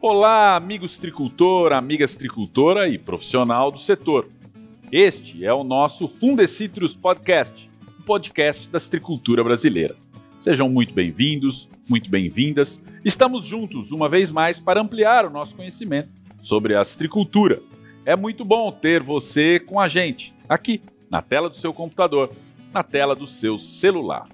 Olá, amigos tricultor, amigas tricultora e profissional do setor. Este é o nosso Fundecitrus Podcast, o podcast da citricultura brasileira. Sejam muito bem-vindos, muito bem-vindas. Estamos juntos uma vez mais para ampliar o nosso conhecimento sobre a citricultura. É muito bom ter você com a gente, aqui, na tela do seu computador, na tela do seu celular.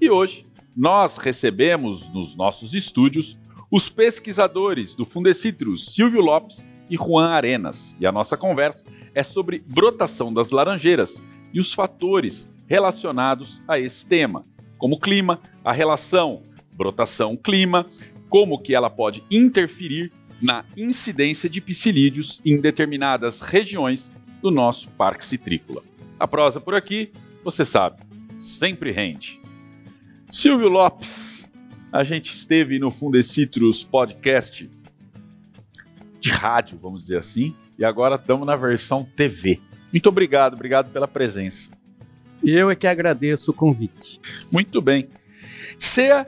E hoje nós recebemos nos nossos estúdios os pesquisadores do Fundecitrus, Silvio Lopes e Juan Arenas. E a nossa conversa é sobre brotação das laranjeiras e os fatores relacionados a esse tema, como clima, a relação brotação-clima, como que ela pode interferir na incidência de psilídeos em determinadas regiões do nosso parque citrícola. A prosa por aqui, você sabe, sempre rende. Silvio Lopes, a gente esteve no Fundecitrus Podcast de rádio, vamos dizer assim, e agora estamos na versão TV. Muito obrigado, obrigado pela presença. Eu é que agradeço o convite. Muito bem. Seja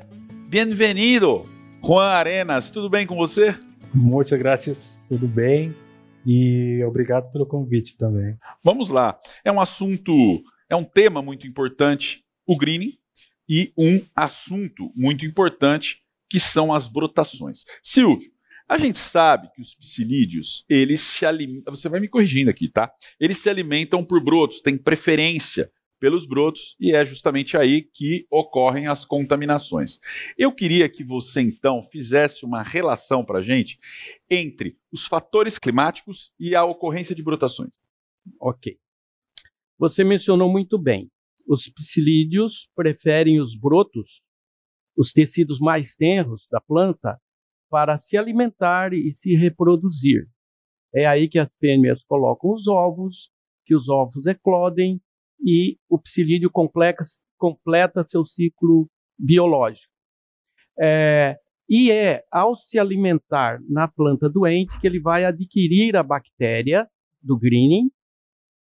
bem-vindo, Juan Arenas. Tudo bem com você? Muitas graças, tudo bem. E obrigado pelo convite também. Vamos lá. É um assunto, é um tema muito importante, o greening, e um assunto muito importante, que são as brotações. Silvio, a gente sabe que os psilídeos, eles se alimentam. Você vai me corrigindo aqui, tá? Eles se alimentam por brotos, têm preferência pelos brotos e é justamente aí que ocorrem as contaminações. Eu queria que você então fizesse uma relação para a gente entre os fatores climáticos e a ocorrência de brotações. Ok. Você mencionou muito bem. Os psilídeos preferem os brotos, os tecidos mais tenros da planta, para se alimentar e se reproduzir. É aí que as fêmeas colocam os ovos, que os ovos eclodem e o psilídeo completa, completa seu ciclo biológico. É, e é ao se alimentar na planta doente que ele vai adquirir a bactéria do greening,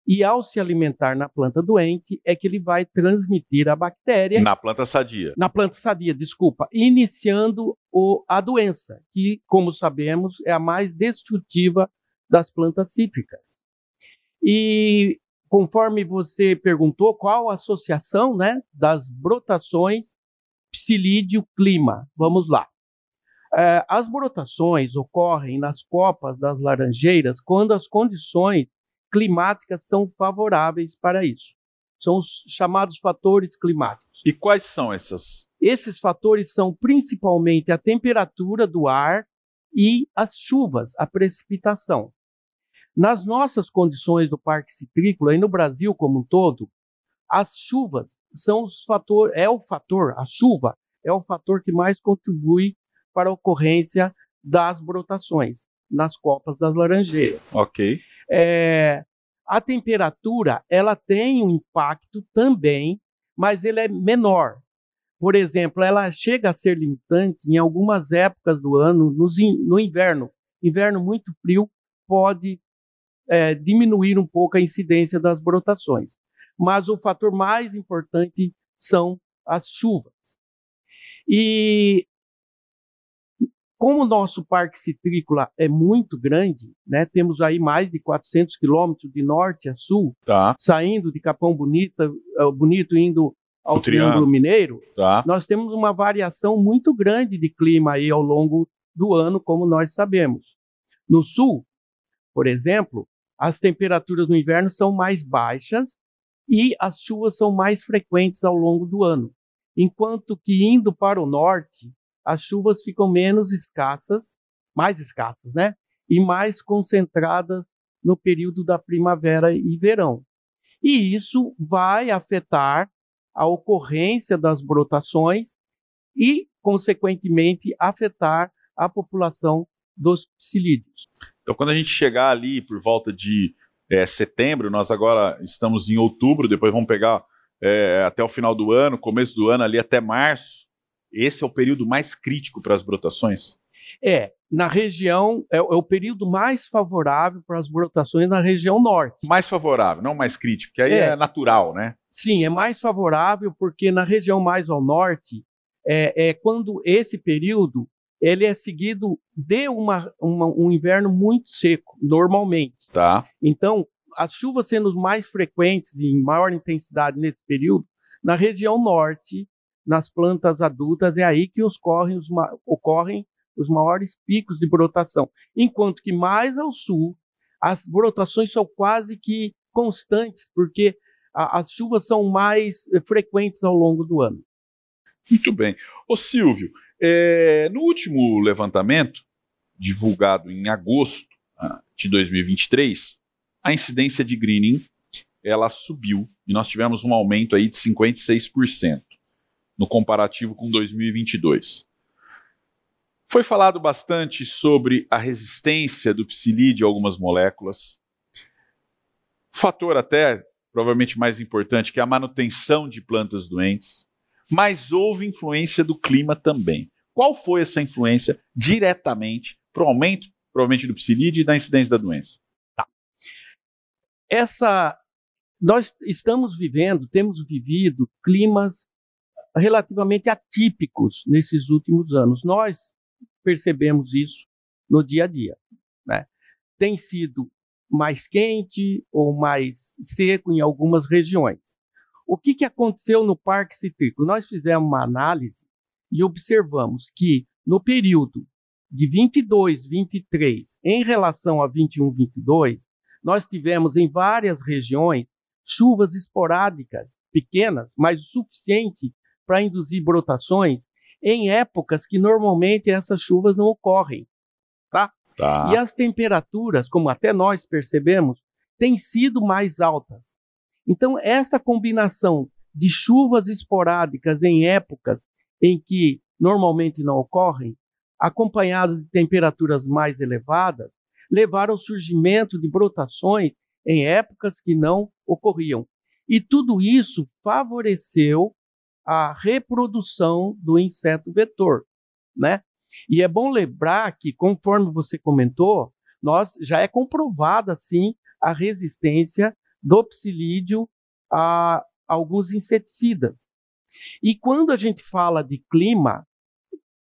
e ao se alimentar na planta doente é que ele vai transmitir a bactéria. Na planta sadia. Na planta sadia, desculpa. Iniciando o, a doença, que, como sabemos, é a mais destrutiva das plantas cítricas. E conforme você perguntou, qual a associação né, das brotações psilídeo-clima? Vamos lá. É, as brotações ocorrem nas copas das laranjeiras quando as condições climáticas são favoráveis para isso. São os chamados fatores climáticos. E quais são essas? Esses fatores são principalmente a temperatura do ar e as chuvas, a precipitação. Nas nossas condições do Parque Citrícola e no Brasil como um todo, as chuvas são os fator, é o fator, a chuva é o fator que mais contribui para a ocorrência das brotações nas copas das laranjeiras. Ok. É, a temperatura ela tem um impacto também, mas ele é menor. Por exemplo, ela chega a ser limitante em algumas épocas do ano, no inverno. Inverno muito frio pode é, diminuir um pouco a incidência das brotações. Mas o fator mais importante são as chuvas. E como o nosso parque citrícola é muito grande, né, temos aí mais de 400 quilômetros de norte a sul, tá. saindo de Capão Bonita, uh, Bonito indo ao Triângulo Mineiro, tá. nós temos uma variação muito grande de clima aí ao longo do ano, como nós sabemos. No sul, por exemplo, as temperaturas no inverno são mais baixas e as chuvas são mais frequentes ao longo do ano. Enquanto que indo para o norte, as chuvas ficam menos escassas, mais escassas, né? E mais concentradas no período da primavera e verão. E isso vai afetar a ocorrência das brotações e, consequentemente, afetar a população dos psilídeos. Então, quando a gente chegar ali por volta de é, setembro, nós agora estamos em outubro, depois vamos pegar é, até o final do ano, começo do ano ali até março, esse é o período mais crítico para as brotações? É, na região, é, é, o período mais favorável para as brotações na região norte. Mais favorável, não mais crítico, que aí é, é natural, né? Sim, é mais favorável porque na região mais ao norte é, é quando esse período ele é seguido de uma, uma, um inverno muito seco, normalmente. Tá. Então, as chuvas sendo mais frequentes e em maior intensidade nesse período, na região norte, nas plantas adultas, é aí que ocorrem os, ocorrem os maiores picos de brotação. Enquanto que mais ao sul, as brotações são quase que constantes, porque a, as chuvas são mais eh, frequentes ao longo do ano. Muito bem. Ô Silvio, é, no último levantamento, divulgado em agosto ah, de 2023, a incidência de greening ela subiu e nós tivemos um aumento aí de 56% no comparativo com 2022. Foi falado bastante sobre a resistência do psilídeo a algumas moléculas. Fator até provavelmente mais importante que é a manutenção de plantas doentes, mas houve influência do clima também. Qual foi essa influência diretamente para o aumento, provavelmente, do psilídeo e da incidência da doença? Tá. Essa, nós estamos vivendo, temos vivido climas relativamente atípicos nesses últimos anos. Nós percebemos isso no dia a dia. Né? Tem sido mais quente ou mais seco em algumas regiões. O que, que aconteceu no Parque Cítrico? Nós fizemos uma análise e observamos que no período de 22, 23, em relação a 21, 22, nós tivemos em várias regiões chuvas esporádicas, pequenas, mas o suficiente para induzir brotações em épocas que normalmente essas chuvas não ocorrem, tá? tá? E as temperaturas, como até nós percebemos, têm sido mais altas. Então, essa combinação de chuvas esporádicas em épocas em que normalmente não ocorrem, acompanhadas de temperaturas mais elevadas, levaram ao surgimento de brotações em épocas que não ocorriam. E tudo isso favoreceu a reprodução do inseto vetor, né? E é bom lembrar que, conforme você comentou, nós já é comprovada sim a resistência do psilídeo a alguns inseticidas. E quando a gente fala de clima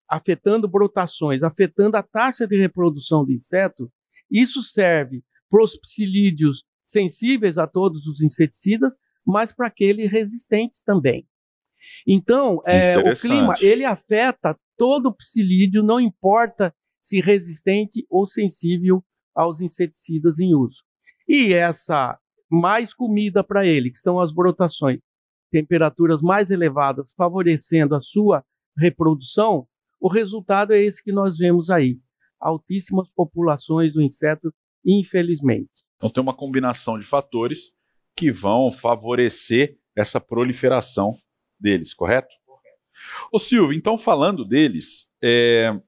afetando brotações, afetando a taxa de reprodução do inseto, isso serve para os psilídeos sensíveis a todos os inseticidas, mas para aqueles resistentes também. Então, é, o clima ele afeta todo o psilídeo, não importa se resistente ou sensível aos inseticidas em uso. E essa mais comida para ele, que são as brotações, temperaturas mais elevadas, favorecendo a sua reprodução, o resultado é esse que nós vemos aí: altíssimas populações do inseto, infelizmente. Então tem uma combinação de fatores que vão favorecer essa proliferação deles, correto? Ô Silvio, então falando deles, é...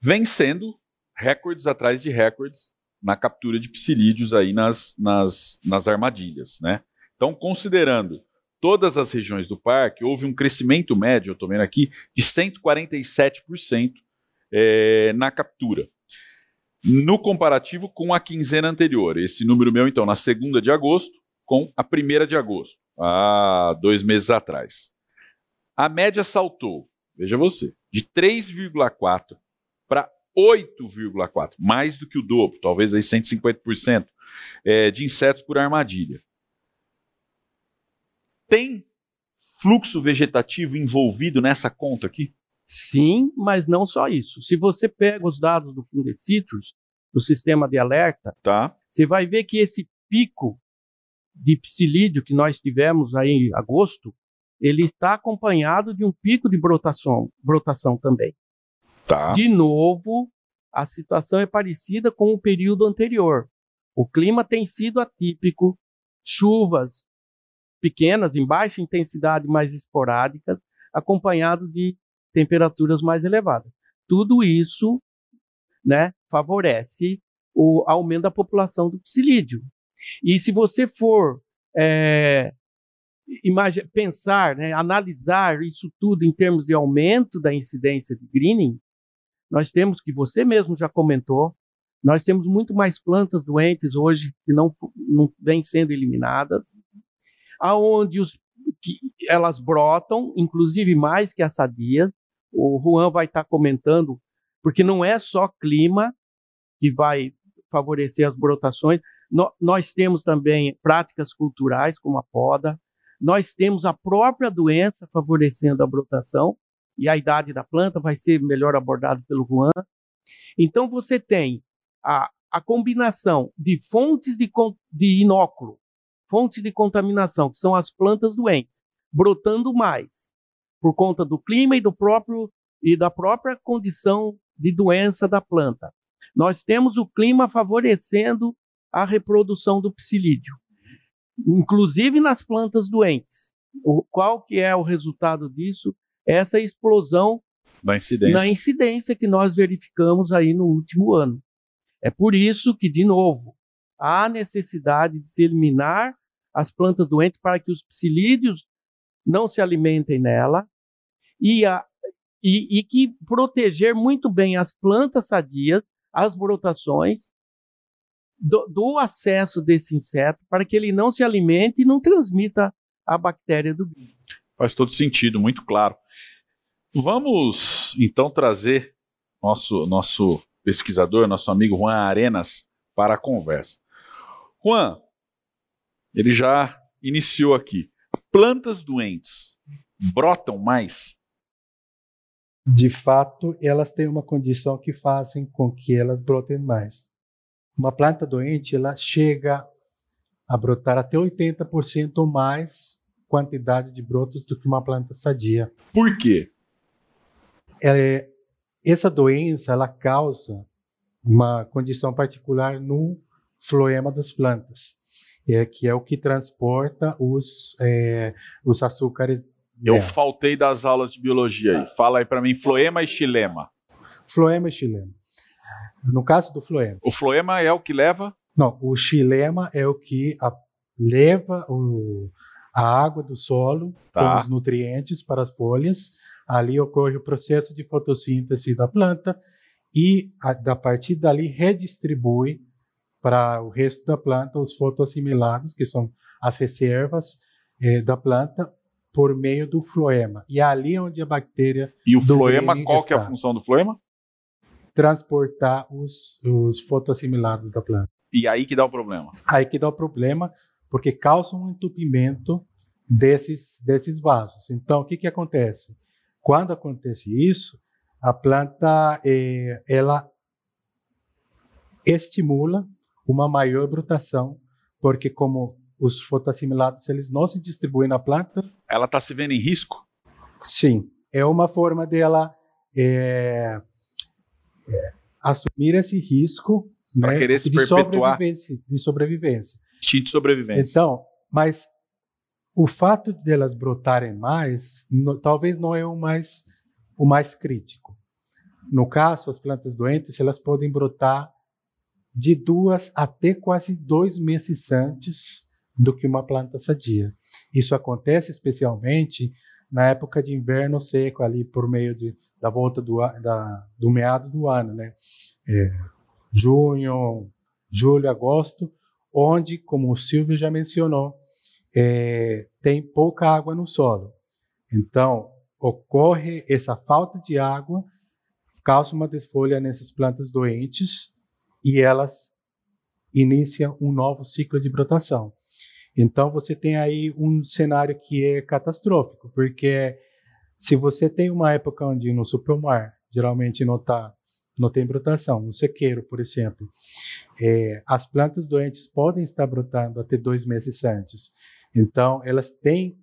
vem sendo recordes atrás de recordes na captura de psilídeos aí nas, nas, nas armadilhas, né? Então, considerando todas as regiões do parque, houve um crescimento médio, eu estou vendo aqui, de 147% é, na captura. No comparativo com a quinzena anterior. Esse número meu, então, na segunda de agosto com a primeira de agosto, há dois meses atrás. A média saltou, veja você, de 3,4 para 8,4, mais do que o dobro, talvez aí 150% é, de insetos por armadilha. Tem fluxo vegetativo envolvido nessa conta aqui? Sim, mas não só isso. Se você pega os dados do Fundecitrus, do sistema de alerta, tá. você vai ver que esse pico de psilídeo que nós tivemos aí em agosto, ele está acompanhado de um pico de brotação, brotação também. Tá. De novo, a situação é parecida com o período anterior. O clima tem sido atípico, chuvas pequenas, em baixa intensidade, mais esporádicas, acompanhado de temperaturas mais elevadas. Tudo isso né, favorece o aumento da população do psilídeo. E se você for é, pensar, né, analisar isso tudo em termos de aumento da incidência de greening, nós temos, que você mesmo já comentou, nós temos muito mais plantas doentes hoje que não, não vêm sendo eliminadas. aonde os, elas brotam, inclusive mais que as sadias. O Juan vai estar tá comentando, porque não é só clima que vai favorecer as brotações, no, nós temos também práticas culturais, como a poda, nós temos a própria doença favorecendo a brotação, e a idade da planta vai ser melhor abordado pelo Juan. Então, você tem a, a combinação de fontes de, de inóculo, fontes de contaminação, que são as plantas doentes, brotando mais por conta do clima e do próprio e da própria condição de doença da planta. Nós temos o clima favorecendo a reprodução do psilídeo, inclusive nas plantas doentes. O, qual que é o resultado disso? Essa explosão na incidência. na incidência que nós verificamos aí no último ano. É por isso que, de novo, há necessidade de se eliminar as plantas doentes para que os psilídeos não se alimentem nela e, a, e, e que proteger muito bem as plantas sadias, as brotações, do, do, acesso desse inseto para que ele não se alimente e não transmita a bactéria do bicho. Faz todo sentido, muito claro. Vamos então trazer nosso nosso pesquisador, nosso amigo Juan Arenas para a conversa. Juan, ele já iniciou aqui. Plantas doentes brotam mais? De fato, elas têm uma condição que fazem com que elas brotem mais. Uma planta doente, ela chega a brotar até 80% mais quantidade de brotos do que uma planta sadia. Por quê? É, essa doença, ela causa uma condição particular no floema das plantas, é, que é o que transporta os, é, os açúcares. Eu faltei das aulas de biologia aí. Fala aí para mim, floema e xilema. Floema e xilema. No caso do floema. O floema é o que leva? Não, o xilema é o que a, leva o, a água do solo tá. com os nutrientes para as folhas. Ali ocorre o processo de fotossíntese da planta e a, da partir dali redistribui para o resto da planta os fotoassimilados, que são as reservas eh, da planta, por meio do floema. E é ali onde a bactéria. E o floema, qual que é a função do floema? Transportar os, os fotoassimilados da planta. E aí que dá o problema? Aí que dá o problema, porque causa um entupimento desses, desses vasos. Então, o que, que acontece? Quando acontece isso, a planta eh, ela estimula uma maior brotação, porque como os fotoassimilados eles não se distribuem na planta, ela está se vendo em risco. Sim, é uma forma dela é, assumir esse risco para né, querer se de perpetuar. sobrevivência, de sobrevivência. Instinto de sobrevivência. Então, mas o fato de elas brotarem mais, no, talvez não é o mais o mais crítico. No caso, as plantas doentes elas podem brotar de duas até quase dois meses antes do que uma planta sadia. Isso acontece especialmente na época de inverno seco, ali por meio de da volta do, da, do meado do ano, né? É, junho, julho, agosto, onde, como o Silvio já mencionou, é, tem pouca água no solo. Então, ocorre essa falta de água, causa uma desfolha nessas plantas doentes e elas iniciam um novo ciclo de brotação. Então, você tem aí um cenário que é catastrófico, porque se você tem uma época onde no supermar geralmente não tá, não tem brotação, um sequeiro, por exemplo, é, as plantas doentes podem estar brotando até dois meses antes. Então, elas têm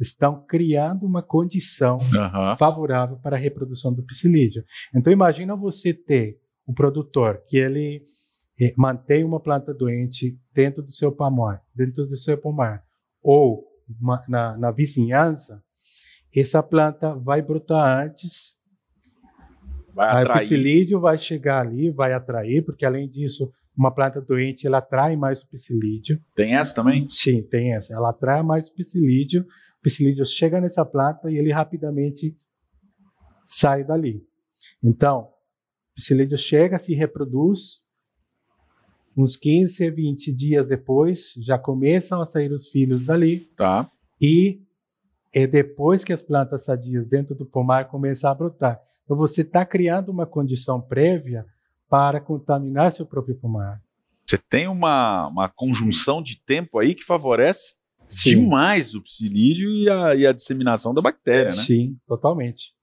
estão criando uma condição uhum. favorável para a reprodução do psilídeo. Então, imagina você ter o produtor que ele mantém uma planta doente dentro do seu pomar, dentro do seu pomar, ou na, na vizinhança, essa planta vai brotar antes. Vai atrair. o psilídeo vai chegar ali, vai atrair, porque além disso, uma planta doente ela atrai mais o psilídeo. Tem essa também? Sim, tem essa. Ela atrai mais o psilídeo. O psilídeo chega nessa planta e ele rapidamente sai dali. Então, o psilídeo chega, se reproduz uns 15, 20 dias depois, já começam a sair os filhos dali. Tá. E é depois que as plantas sadias dentro do pomar começam a brotar. Então você está criando uma condição prévia para contaminar seu próprio pomar. Você tem uma, uma conjunção de tempo aí que favorece Sim. demais o psilídeo e a, e a disseminação da bactéria, né? Sim, totalmente.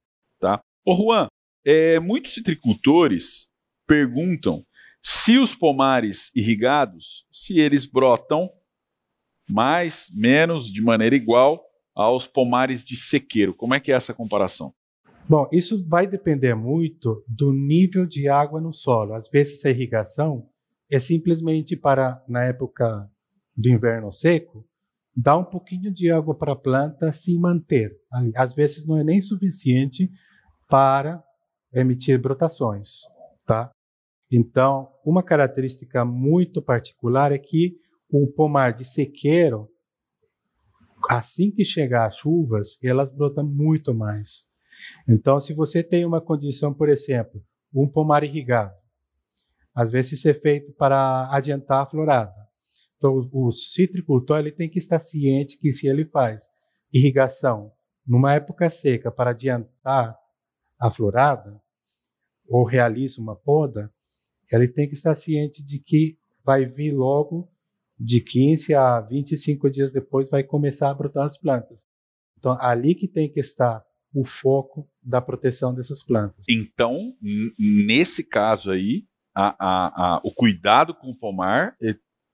Ô Juan, é, muitos citricultores perguntam se os pomares irrigados, se eles brotam mais, menos, de maneira igual aos pomares de sequeiro. Como é que é essa comparação? Bom, isso vai depender muito do nível de água no solo. Às vezes a irrigação é simplesmente para, na época do inverno seco, dar um pouquinho de água para a planta se manter. Às vezes não é nem suficiente para emitir brotações, tá? Então, uma característica muito particular é que o pomar de sequeiro, assim que chegar as chuvas, elas brotam muito mais. Então, se você tem uma condição, por exemplo, um pomar irrigado, às vezes é feito para adiantar a florada. Então, o citricultor ele tem que estar ciente que se ele faz irrigação numa época seca para adiantar a florada, ou realiza uma poda, ele tem que estar ciente de que vai vir logo de 15 a 25 dias depois vai começar a brotar as plantas. Então, ali que tem que estar o foco da proteção dessas plantas. Então, nesse caso aí, a- a- a- o cuidado com o pomar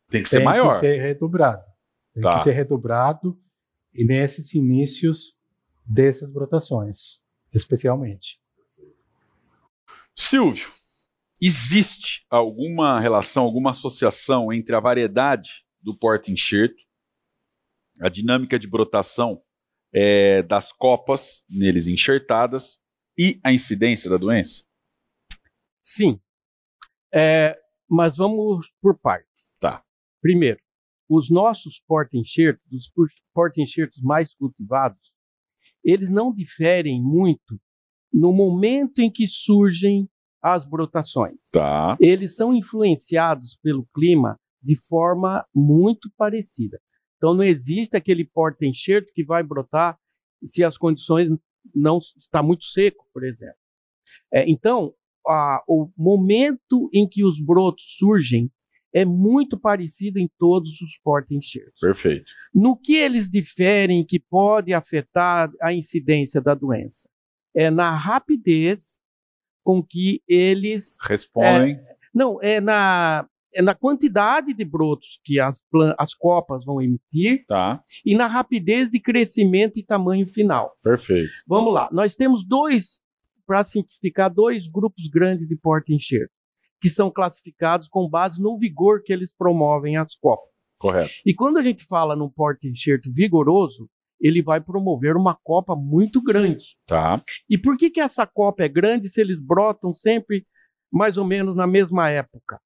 tem que ser tem maior. que ser redobrado. Tem Tá. que ser redobrado e nesses inícios dessas brotações, especialmente. Silvio, existe alguma relação, alguma associação entre a variedade do porta-enxerto, a dinâmica de brotação eh, das copas neles enxertadas e a incidência da doença? Sim. É, mas vamos por partes. Tá. Primeiro, os nossos porta-enxertos, os por- porta-enxertos mais cultivados, eles não diferem muito no momento em que surgem as brotações. Tá. Eles são influenciados pelo clima de forma muito parecida. Então não existe aquele porta-enxerto que vai brotar se as condições não está muito seco, por exemplo. É, então, a- o momento em que os brotos surgem é muito parecido em todos os porta-enxertos. Perfeito. No que eles diferem que pode afetar a incidência da doença? É na rapidez com que eles Respondem. não, é na, é na quantidade de brotos que as, as copas vão emitir Tá. e na rapidez de crescimento e tamanho final. Perfeito. Vamos lá, nós temos dois, para simplificar, dois grupos grandes de porta-enxerto, que são classificados com base no vigor que eles promovem as copas. Correto. E quando a gente fala num porta-enxerto vigoroso, ele vai promover uma copa muito grande. Tá. E por que, que essa copa é grande se eles brotam sempre mais ou menos na mesma época?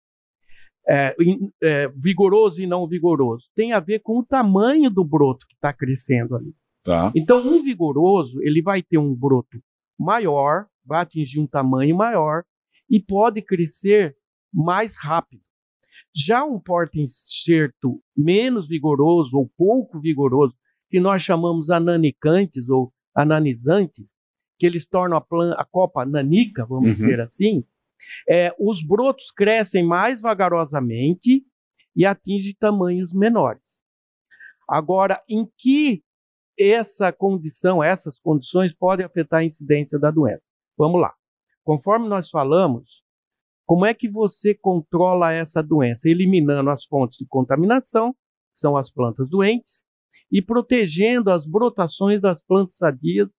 É, é, vigoroso e não vigoroso. Tem a ver com o tamanho do broto que está crescendo ali. Tá. Então, um vigoroso, ele vai ter um broto maior, vai atingir um tamanho maior e pode crescer mais rápido. Já um porta-enxerto menos vigoroso ou pouco vigoroso, que nós chamamos ananicantes ou ananizantes, que eles tornam a, plan- a copa nanica, vamos Uhum. dizer assim, é, os brotos crescem mais vagarosamente e atingem tamanhos menores. Agora, em que essa condição, essas condições podem afetar a incidência da doença? Vamos lá. Conforme nós falamos, como é que você controla essa doença? Eliminando as fontes de contaminação, que são as plantas doentes, e protegendo as brotações das plantas sadias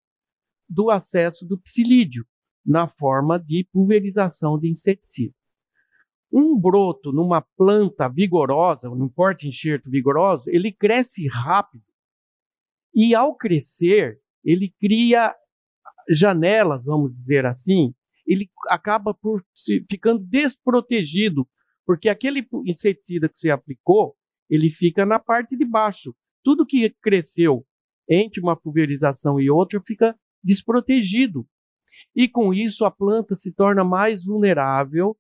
do acesso do psilídeo, na forma de pulverização de inseticidas. Um broto numa planta vigorosa, num porta-enxerto vigoroso, ele cresce rápido. E ao crescer, ele cria janelas, vamos dizer assim, ele acaba por ficando desprotegido, porque aquele inseticida que você aplicou, ele fica na parte de baixo. Tudo que cresceu entre uma pulverização e outra fica desprotegido. E com isso a planta se torna mais vulnerável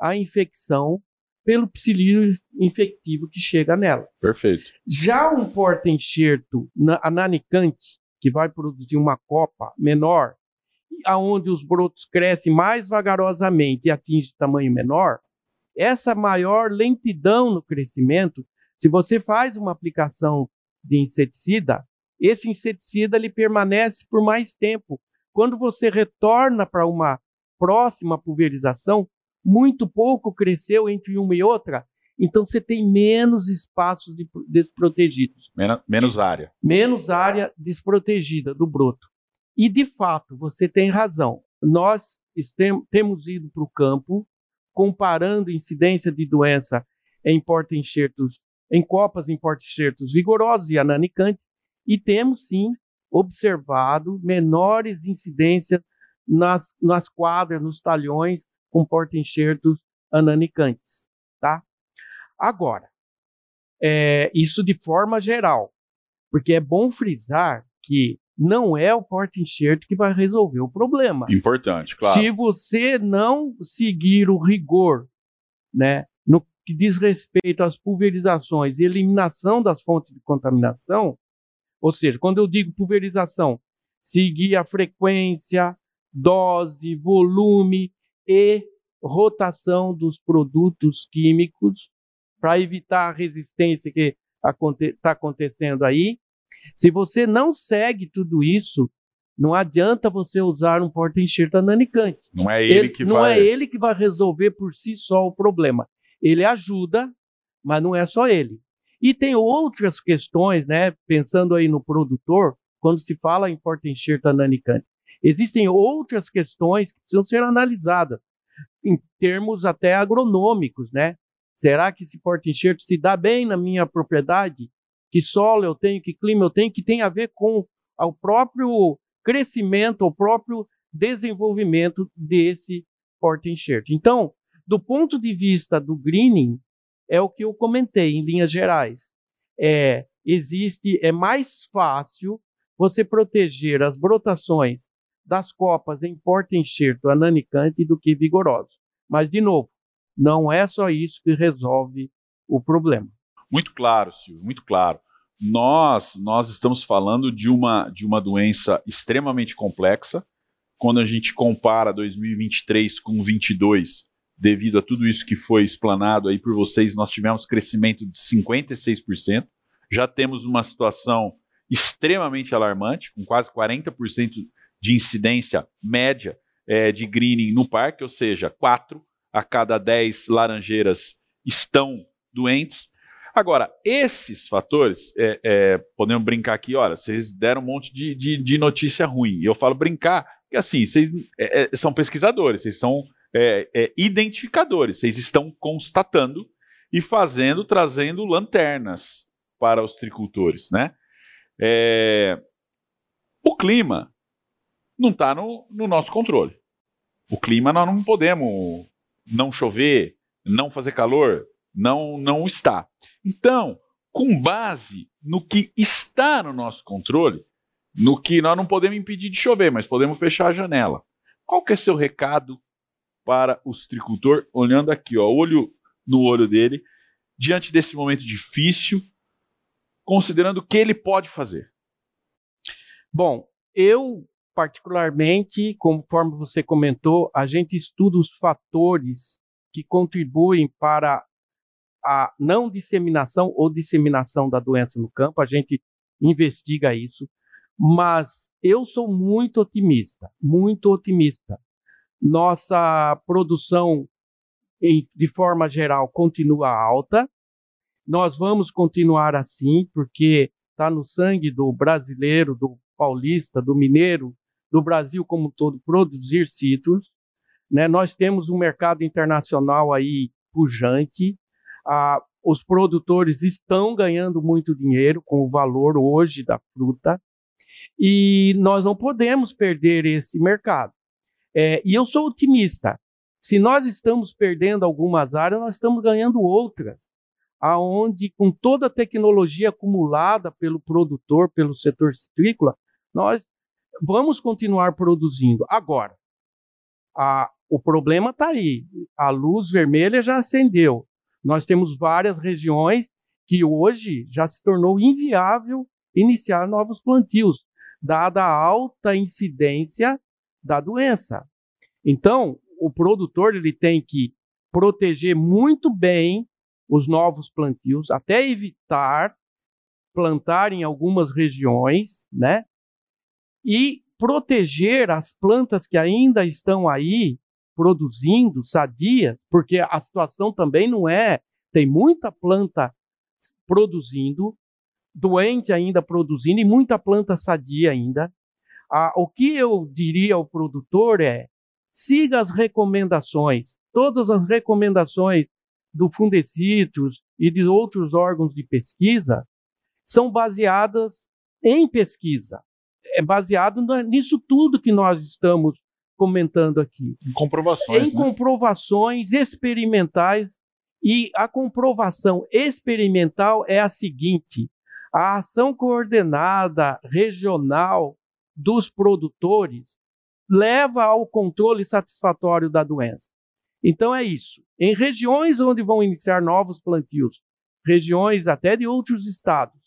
à infecção pelo psilídeo infectivo que chega nela. Perfeito. Já um porta-enxerto ananicante, que vai produzir uma copa menor, aonde os brotos crescem mais vagarosamente e atingem tamanho menor, essa maior lentidão no crescimento, se você faz uma aplicação de inseticida, esse inseticida ele permanece por mais tempo. Quando você retorna para uma próxima pulverização, muito pouco cresceu entre uma e outra, então você tem menos espaços de, desprotegidos. Menos, menos área. Menos área desprotegida do broto. E, de fato, você tem razão. Nós temos ido para o campo, comparando incidência de doença em porta-enxertos, em copas em porta-enxertos vigorosos e ananicantes, e temos, sim, observado menores incidências nas, nas quadras, nos talhões, com porta-enxertos ananicantes, tá? Agora, é, isso de forma geral, porque é bom frisar que não é o porta-enxerto que vai resolver o problema. Importante, claro. Se você não seguir o rigor, né, que diz respeito às pulverizações e eliminação das fontes de contaminação, ou seja, quando eu digo pulverização, seguir a frequência, dose, volume e rotação dos produtos químicos para evitar a resistência que está aconte acontecendo aí. Se você não segue tudo isso, não adianta você usar um porta-enxerto ananicante. Não é ele, ele que não vai. Não é ele que vai resolver por si só o problema. Ele ajuda, mas não é só ele. E tem outras questões, né? Pensando aí no produtor, quando se fala em porta-enxerto ananicante. Existem outras questões que precisam ser analisadas, em termos até agronômicos, né? Será que esse porta-enxerto se dá bem na minha propriedade? Que solo eu tenho, que clima eu tenho, que tem a ver com o próprio crescimento, o próprio desenvolvimento desse porta-enxerto. Então, do ponto de vista do greening, é o que eu comentei em linhas gerais. É, existe, é mais fácil você proteger as brotações das copas em porta-enxerto ananicante do que vigoroso. Mas, de novo, não é só isso que resolve o problema. Muito claro, Silvio, muito claro. Nós, nós estamos falando de uma, de uma doença extremamente complexa. Quando a gente compara 2023 com 2022, devido a tudo isso que foi explanado aí por vocês, nós tivemos crescimento de 56%. Já temos uma situação extremamente alarmante, com quase 40% de incidência média é, de greening no parque, ou seja, 4 a cada 10 laranjeiras estão doentes. Agora, esses fatores, é, é, podemos brincar aqui, olha, vocês deram um monte de, de, de notícia ruim. E eu falo brincar, que assim, vocês é, é, são pesquisadores, vocês são é, identificadores, vocês estão constatando e fazendo, trazendo lanternas para os tricultores, né? o clima não está no, no nosso controle. O clima nós não podemos não chover, não fazer calor, não não está. Então, com base no que está no nosso controle, no que nós não podemos impedir de chover, mas podemos fechar a janela. Qual que é seu recado para o tricultor, olhando aqui, ó, olho no olho dele, diante desse momento difícil, considerando o que ele pode fazer? Bom, eu particularmente, conforme você comentou, a gente estuda os fatores que contribuem para a não disseminação ou disseminação da doença no campo, a gente investiga isso, mas eu sou muito otimista, muito otimista. Nossa produção, de forma geral, continua alta. Nós vamos continuar assim, porque está no sangue do brasileiro, do paulista, do mineiro, do Brasil como um todo produzir citros. Né? Nós temos um mercado internacional aí pujante. Ah, os produtores estão ganhando muito dinheiro com o valor hoje da fruta e nós não podemos perder esse mercado. É, e eu sou otimista. Se nós estamos perdendo algumas áreas, nós estamos ganhando outras, aonde com toda a tecnologia acumulada pelo produtor, pelo setor citrícola, nós vamos continuar produzindo. Agora, a, o problema está aí. A luz vermelha já acendeu. Nós temos várias regiões que hoje já se tornou inviável iniciar novos plantios, dada a alta incidência da doença. Então, o produtor ele tem que proteger muito bem os novos plantios, até evitar plantar em algumas regiões, né? E proteger as plantas que ainda estão aí produzindo sadias, porque a situação também não é, tem muita planta produzindo, doente ainda produzindo e muita planta sadia ainda. Ah, o que eu diria ao produtor é: siga as recomendações, todas as recomendações do Fundecitrus e de outros órgãos de pesquisa são baseadas em pesquisa. É baseado nisso tudo que nós estamos comentando aqui. Em comprovações. Em né? comprovações experimentais. E a comprovação experimental é a seguinte: a ação coordenada regional dos produtores leva ao controle satisfatório da doença. Então é isso. Em regiões onde vão iniciar novos plantios, regiões até de outros estados,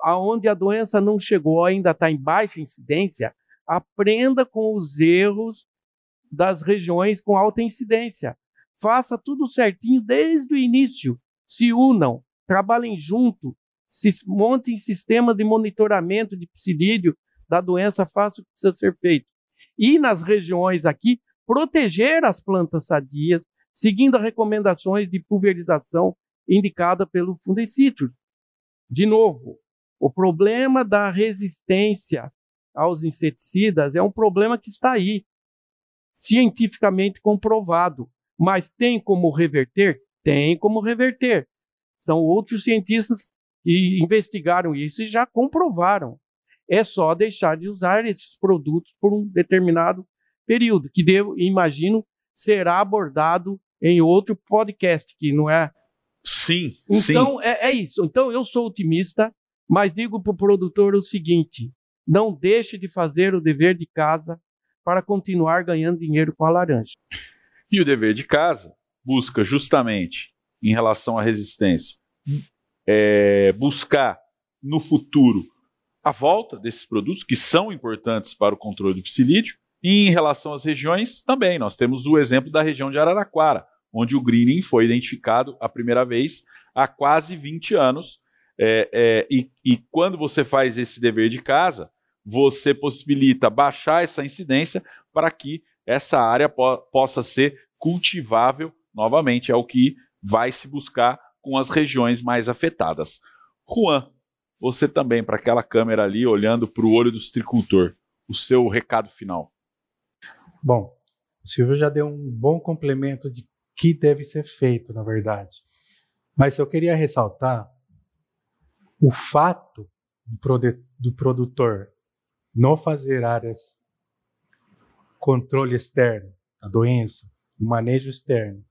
aonde a doença não chegou, ainda está em baixa incidência, aprenda com os erros das regiões com alta incidência. Faça tudo certinho desde o início. Se unam, trabalhem junto, se montem sistemas de monitoramento de psilídeo da doença, faça o que precisa ser feito. E nas regiões aqui, proteger as plantas sadias, seguindo as recomendações de pulverização indicada pelo Fundecitrus. De novo, o problema da resistência aos inseticidas é um problema que está aí, cientificamente comprovado. Mas tem como reverter? Tem como reverter. São outros cientistas que investigaram isso e já comprovaram. É só deixar de usar esses produtos por um determinado período, que devo, imagino será abordado em outro podcast, que não é. Sim. Então, sim. É, é isso. Então, eu sou otimista, mas digo para o produtor o seguinte: não deixe de fazer o dever de casa para continuar ganhando dinheiro com a laranja. E o dever de casa busca justamente, em relação à resistência, é, buscar no futuro a volta desses produtos que são importantes para o controle do psilídeo e em relação às regiões, também, nós temos o exemplo da região de Araraquara, onde o greening foi identificado a primeira vez há quase 20 anos. É, é, e, e quando você faz esse dever de casa, você possibilita baixar essa incidência para que essa área po possa ser cultivável novamente. É o que vai se buscar com as regiões mais afetadas. Juan, você também, para aquela câmera ali, olhando para o olho do citricultor, o seu recado final. Bom, o Silvio já deu um bom complemento de que deve ser feito, na verdade. Mas eu queria ressaltar o fato do, produtor não fazer áreas controle externo da doença, o manejo externo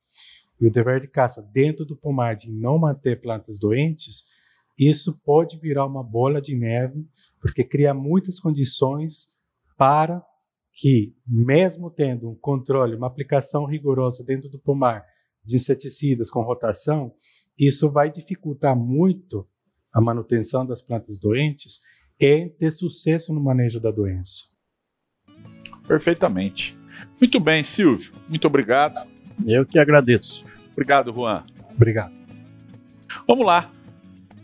e o dever de caça dentro do pomar de não manter plantas doentes, isso pode virar uma bola de neve, porque cria muitas condições para que, mesmo tendo um controle, uma aplicação rigorosa dentro do pomar de inseticidas com rotação, isso vai dificultar muito a manutenção das plantas doentes e ter sucesso no manejo da doença. Perfeitamente. Muito bem, Silvio. Muito obrigado. Eu que agradeço. Obrigado, Juan. Obrigado. Vamos lá.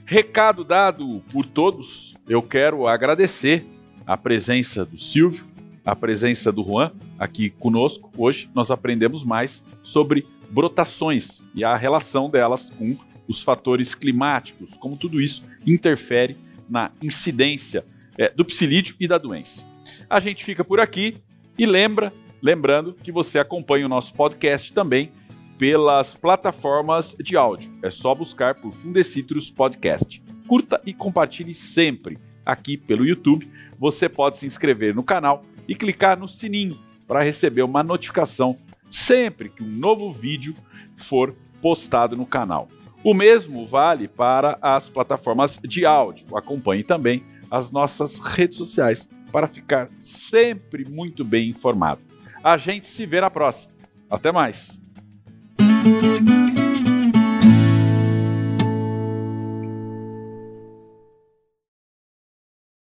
Recado dado por todos. Eu quero agradecer a presença do Silvio, a presença do Juan aqui conosco. Hoje nós aprendemos mais sobre brotações e a relação delas com os fatores climáticos, como tudo isso interfere na incidência é, do psilídeo e da doença. A gente fica por aqui e lembra, lembrando que você acompanha o nosso podcast também pelas plataformas de áudio. É só buscar por Fundecitrus Podcast. Curta e compartilhe sempre aqui pelo YouTube. Você pode se inscrever no canal e clicar no sininho para receber uma notificação sempre que um novo vídeo for postado no canal. O mesmo vale para as plataformas de áudio. Acompanhe também as nossas redes sociais para ficar sempre muito bem informado. A gente se vê na próxima. Até mais! Thank you.